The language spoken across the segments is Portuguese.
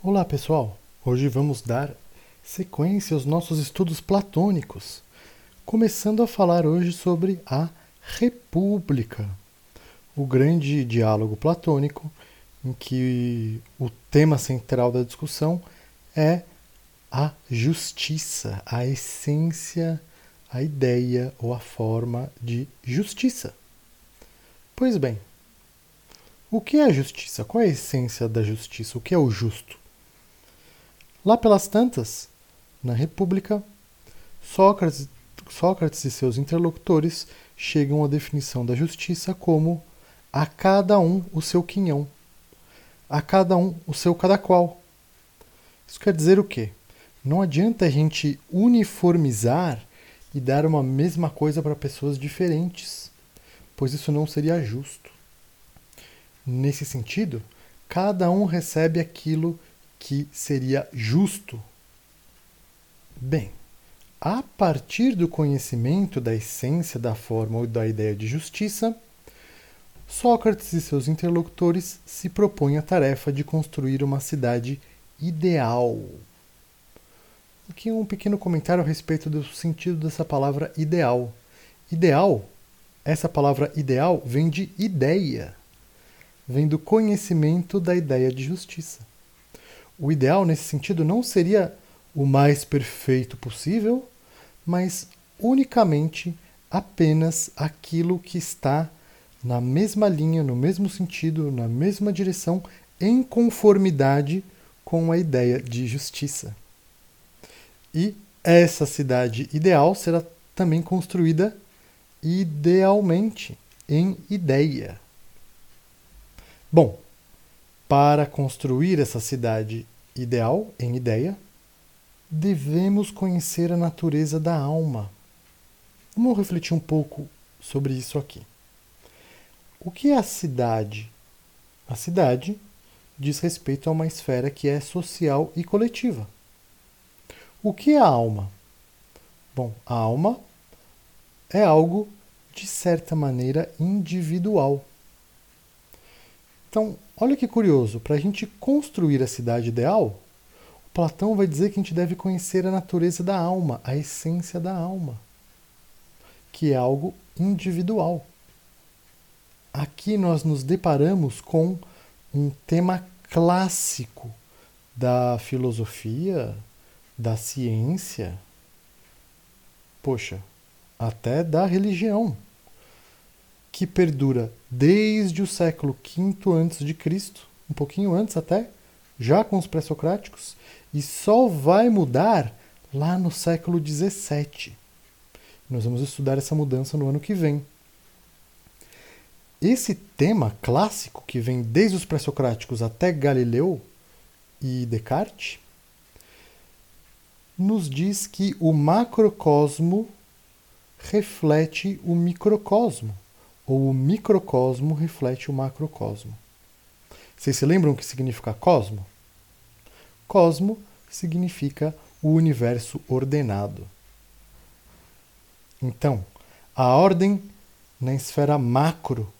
Olá pessoal, hoje vamos dar sequência aos nossos estudos platônicos, começando a falar hoje sobre a República, o grande diálogo platônico em que o tema central da discussão é a justiça, a essência, a ideia ou a forma de justiça. Pois bem, o que é a justiça? Qual é a essência da justiça? O que é o justo? Lá pelas tantas, na República, Sócrates, Sócrates e seus interlocutores chegam à definição da justiça como a cada um o seu quinhão, a cada um o seu cada qual. Isso quer dizer o quê? Não adianta a gente uniformizar e dar uma mesma coisa para pessoas diferentes, pois isso não seria justo. Nesse sentido, cada um recebe aquilo que seria justo? Bem, a partir do conhecimento da essência da forma ou da ideia de justiça, Sócrates e seus interlocutores se propõem a tarefa de construir uma cidade ideal. Aqui um pequeno comentário a respeito do sentido dessa palavra ideal. Ideal, essa palavra ideal vem de ideia, vem do conhecimento da ideia de justiça o ideal nesse sentido não seria o mais perfeito possível, mas unicamente apenas aquilo que está na mesma linha, no mesmo sentido, na mesma direção, em conformidade com a ideia de justiça. E essa cidade ideal será também construída idealmente, em ideia. Bom, para construir essa cidade ideal, em ideia, devemos conhecer a natureza da alma. Vamos refletir um pouco sobre isso aqui. O que é a cidade? A cidade diz respeito a uma esfera que é social e coletiva. O que é a alma? Bom, a alma é algo de certa maneira individual. Então, olha que curioso, para a gente construir a cidade ideal, Platão vai dizer que a gente deve conhecer a natureza da alma, a essência da alma, que é algo individual. Aqui nós nos deparamos com um tema clássico da filosofia, da ciência, poxa, até da religião que perdura desde o século V a.C., um pouquinho antes até, já com os pré-socráticos, e só vai mudar lá no século XVII. Nós vamos estudar essa mudança no ano que vem. Esse tema clássico, que vem desde os pré-socráticos até Galileu e Descartes, nos diz que o macrocosmo reflete o microcosmo ou o microcosmo reflete o macrocosmo. Vocês se lembram o que significa cosmo? Cosmo significa o universo ordenado. Então, a ordem na esfera macro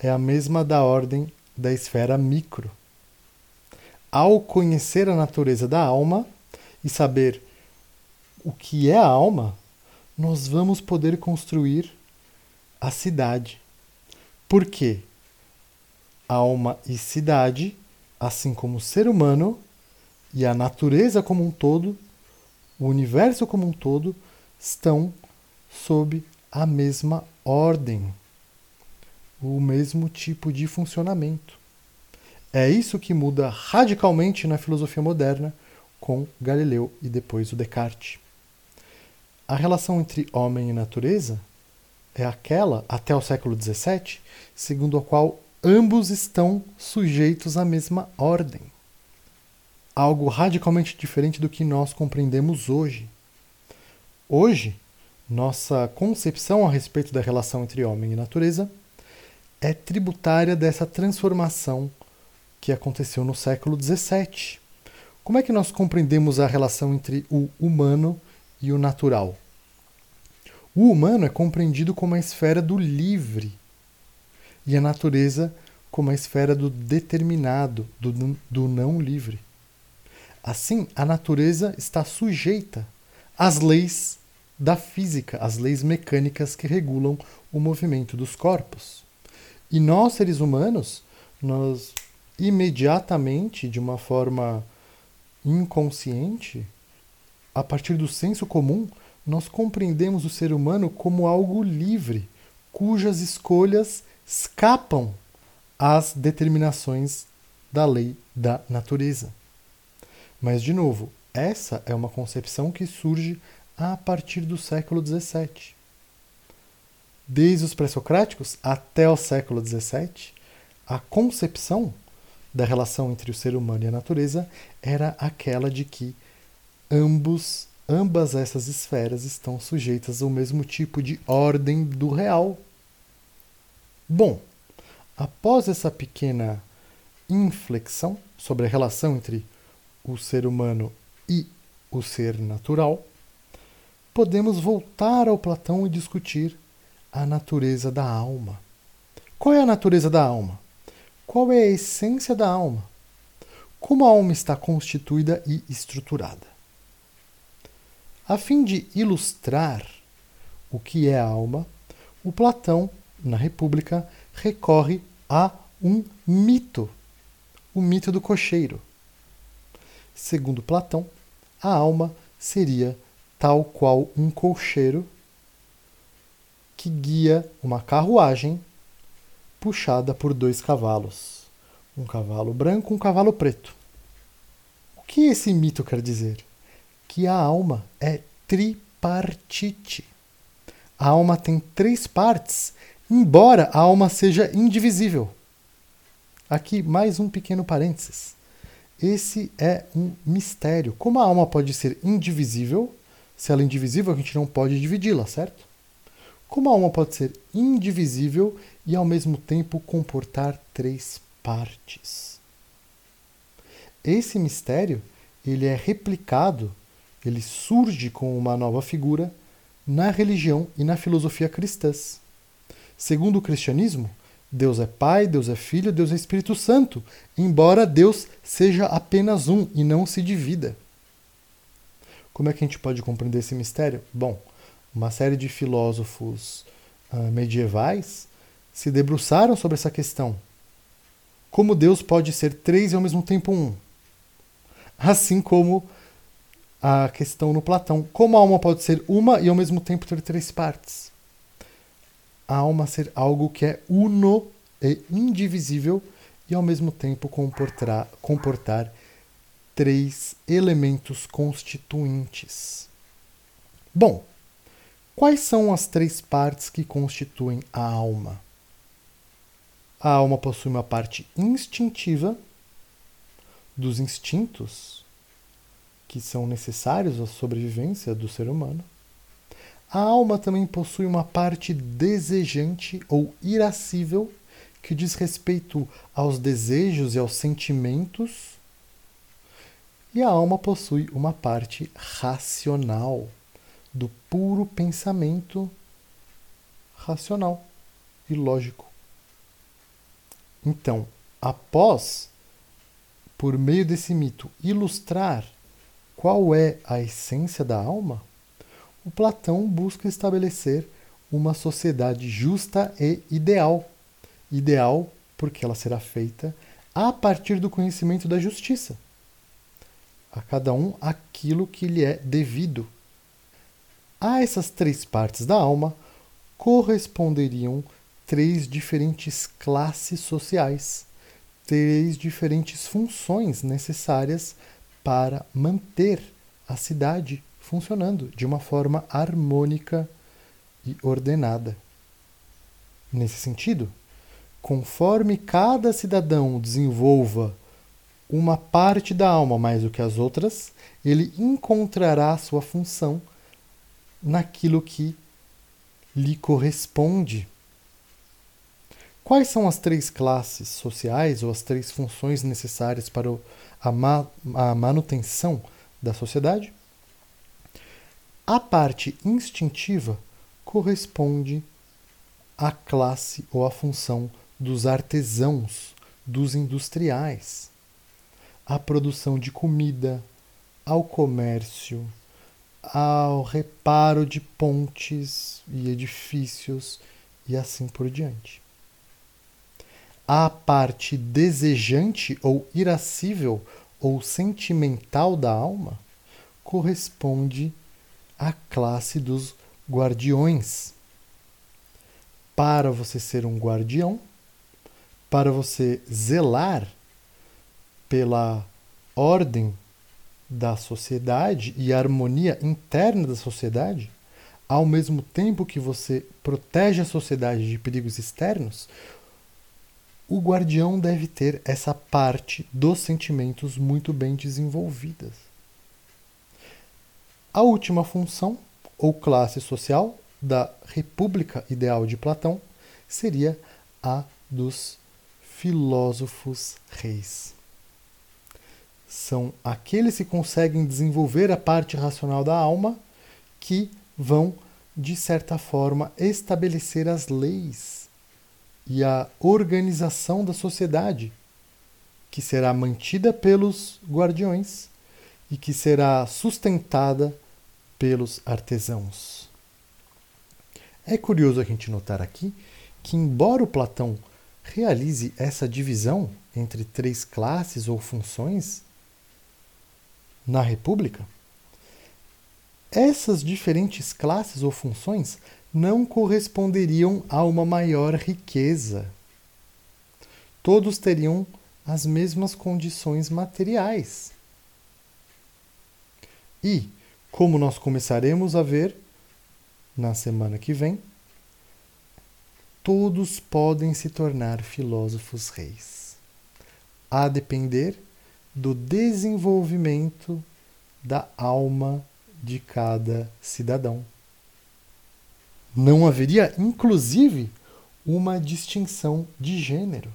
é a mesma da ordem da esfera micro. Ao conhecer a natureza da alma e saber o que é a alma, nós vamos poder construir a cidade. Por quê? Alma e cidade, assim como o ser humano e a natureza como um todo, o universo como um todo, estão sob a mesma ordem, o mesmo tipo de funcionamento. É isso que muda radicalmente na filosofia moderna com Galileu e depois o Descartes. A relação entre homem e natureza é aquela, até o século XVII, segundo a qual ambos estão sujeitos à mesma ordem. Algo radicalmente diferente do que nós compreendemos hoje. Hoje, nossa concepção a respeito da relação entre homem e natureza é tributária dessa transformação que aconteceu no século XVII. Como é que nós compreendemos a relação entre o humano e o natural? O humano é compreendido como a esfera do livre e a natureza como a esfera do determinado, do, do não livre. Assim, a natureza está sujeita às leis da física, às leis mecânicas que regulam o movimento dos corpos. E nós, seres humanos, nós imediatamente, de uma forma inconsciente, a partir do senso comum, nós compreendemos o ser humano como algo livre, cujas escolhas escapam às determinações da lei da natureza. Mas, de novo, essa é uma concepção que surge a partir do século XVII. Desde os pré-socráticos até o século XVII, a concepção da relação entre o ser humano e a natureza era aquela de que ambos, ambas essas esferas estão sujeitas ao mesmo tipo de ordem do real. Bom, após essa pequena inflexão sobre a relação entre o ser humano e o ser natural, podemos voltar ao Platão e discutir a natureza da alma. Qual é a natureza da alma? Qual é a essência da alma? Como a alma está constituída e estruturada? A fim de ilustrar o que é a alma, o Platão, na República, recorre a um mito, o mito do cocheiro. Segundo Platão, a alma seria tal qual um cocheiro que guia uma carruagem puxada por dois cavalos, um cavalo branco e um cavalo preto. O que esse mito quer dizer? Que a alma é tripartite. A alma tem três partes, embora a alma seja indivisível. Aqui mais um pequeno parênteses. Esse é um mistério. Como a alma pode ser indivisível, se ela é indivisível, a gente não pode dividi-la, certo? Como a alma pode ser indivisível e ao mesmo tempo comportar três partes? Esse mistério, ele é replicado, ele surge com uma nova figura na religião e na filosofia cristãs. Segundo o cristianismo, Deus é Pai, Deus é Filho, Deus é Espírito Santo, embora Deus seja apenas um e não se divida. Como é que a gente pode compreender esse mistério? Bom, uma série de filósofos uh, medievais se debruçaram sobre essa questão. Como Deus pode ser três e ao mesmo tempo um? Assim como a questão no Platão. Como a alma pode ser uma e ao mesmo tempo ter três partes? A alma ser algo que é uno e indivisível e ao mesmo tempo comportar, comportar três elementos constituintes. Bom, Quais são as três partes que constituem a alma? A alma possui uma parte instintiva dos instintos que são necessários à sobrevivência do ser humano. A alma também possui uma parte desejante ou irascível que diz respeito aos desejos e aos sentimentos. E a alma possui uma parte racional do puro pensamento racional e lógico. Então, após, por meio desse mito, ilustrar qual é a essência da alma, o Platão busca estabelecer uma sociedade justa e ideal. Ideal porque ela será feita a partir do conhecimento da justiça. A cada um aquilo que lhe é devido a essas três partes da alma corresponderiam três diferentes classes sociais, três diferentes funções necessárias para manter a cidade funcionando de uma forma harmônica e ordenada. Nesse sentido, conforme cada cidadão desenvolva uma parte da alma mais do que as outras, ele encontrará sua função naquilo que lhe corresponde. Quais são as três classes sociais ou as três funções necessárias para a, ma a manutenção da sociedade? A parte instintiva corresponde à classe ou à função dos artesãos, dos industriais, à produção de comida, ao comércio, ao reparo de pontes e edifícios e assim por diante. A parte desejante ou irascível ou sentimental da alma corresponde à classe dos guardiões. Para você ser um guardião, para você zelar pela ordem da sociedade e harmonia interna da sociedade, ao mesmo tempo que você protege a sociedade de perigos externos, o guardião deve ter essa parte dos sentimentos muito bem desenvolvidas. A última função, ou classe social, da República Ideal de Platão seria a dos filósofos reis são aqueles que conseguem desenvolver a parte racional da alma que vão, de certa forma, estabelecer as leis e a organização da sociedade, que será mantida pelos guardiões e que será sustentada pelos artesãos. É curioso a gente notar aqui que, embora o Platão realize essa divisão entre três classes ou funções, na República, essas diferentes classes ou funções não corresponderiam a uma maior riqueza. Todos teriam as mesmas condições materiais. E, como nós começaremos a ver na semana que vem, todos podem se tornar filósofos reis, a depender do desenvolvimento da alma de cada cidadão. Não haveria, inclusive, uma distinção de gênero.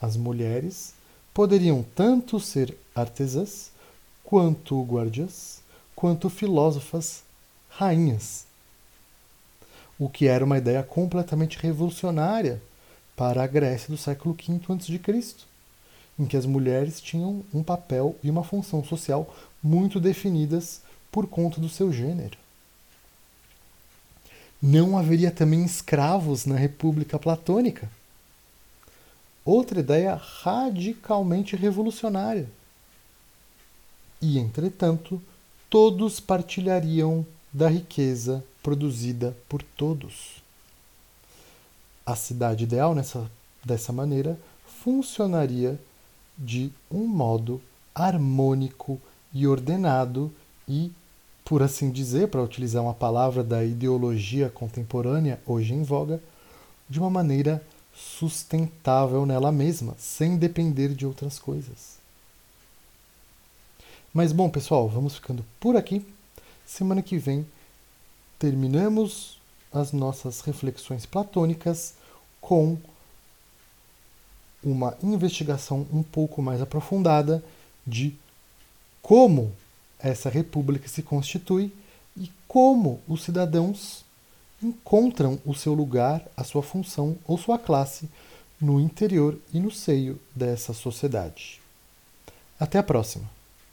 As mulheres poderiam tanto ser artesãs, quanto guardiãs, quanto filósofas, rainhas. O que era uma ideia completamente revolucionária para a Grécia do século V a.C em que as mulheres tinham um papel e uma função social muito definidas por conta do seu gênero. Não haveria também escravos na República Platônica. Outra ideia radicalmente revolucionária. E, entretanto, todos partilhariam da riqueza produzida por todos. A cidade ideal, nessa, dessa maneira, funcionaria de um modo harmônico e ordenado e, por assim dizer, para utilizar uma palavra da ideologia contemporânea hoje em voga, de uma maneira sustentável nela mesma, sem depender de outras coisas. Mas bom, pessoal, vamos ficando por aqui. Semana que vem terminamos as nossas reflexões platônicas com uma investigação um pouco mais aprofundada de como essa república se constitui e como os cidadãos encontram o seu lugar, a sua função ou sua classe no interior e no seio dessa sociedade. Até a próxima!